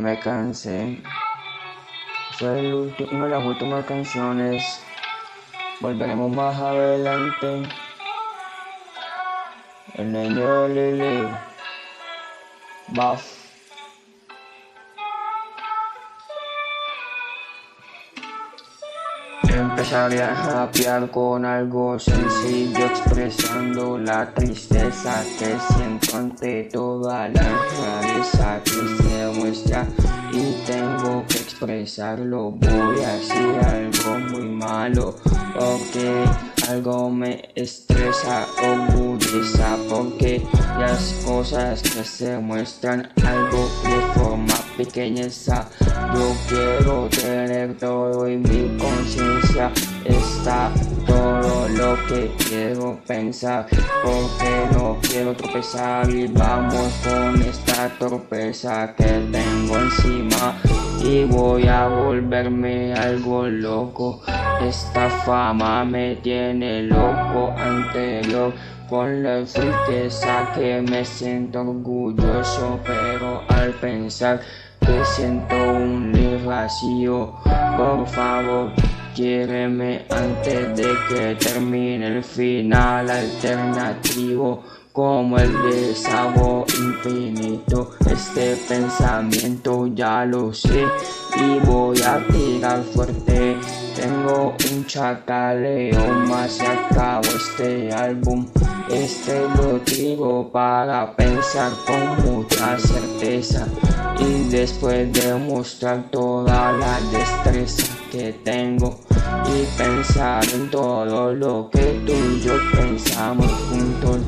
me cansé. Fue el una de las últimas canciones. Volveremos más adelante. El niño Lili. Buff. Empezaré a rapear con algo sencillo expresando la tristeza que siento ante toda la se muestra y tengo que expresarlo. Voy a decir algo muy malo porque algo me estresa o gudeza porque las cosas que se muestran algo de forma pequeñeza. Yo quiero tener todo y mi conciencia está todo lo que quiero pensar. Porque no quiero tropezar y vamos con esta torpeza que tengo encima. Y voy a volverme algo loco. Esta fama me tiene loco. Anterior con la tristeza que me siento orgulloso. Pero al pensar que siento un vacío por favor quiéreme antes de que termine el final alternativo como el desagüe infinito. Este pensamiento ya lo sé y voy a tirar fuerte. Tengo un chacaleo más y acabo este álbum. Este lo digo para pensar con mucha certeza y después de mostrar toda la destreza que tengo y pensar en todo lo que tú y yo pensamos juntos.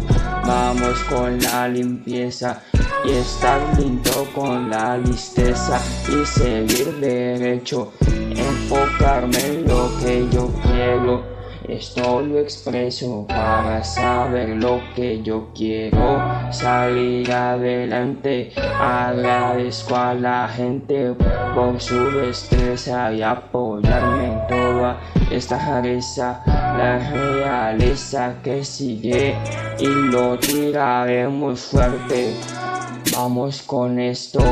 Vamos con la limpieza y estar lindo con la listeza y seguir derecho, enfocarme en lo que yo quiero. Esto lo expreso para saber lo que yo quiero, salir adelante. Agradezco a la gente por su destreza y apoyarme en toda esta rareza, la realeza que sigue y lo tiraremos fuerte. Vamos con esto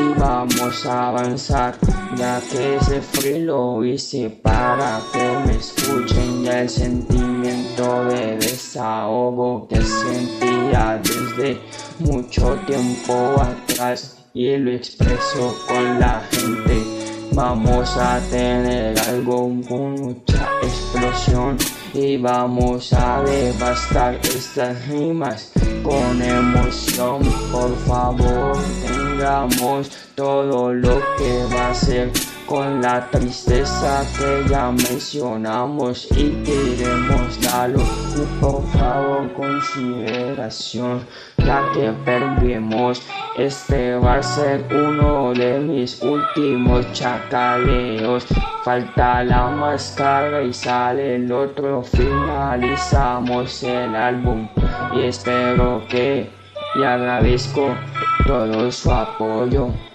y vamos a avanzar ya que ese frío lo hice para que me escuchen ya el sentimiento de desahogo que sentía desde mucho tiempo atrás y lo expreso con la gente. Vamos a tener algo con mucha explosión y vamos a devastar estas rimas con emoción. Por favor todo lo que va a ser con la tristeza que ya mencionamos y queremos darlo por favor consideración ya que perdimos. Este va a ser uno de mis últimos chacaleos. Falta la máscara y sale el otro. Finalizamos el álbum y espero que y agradezco todo su apoyo.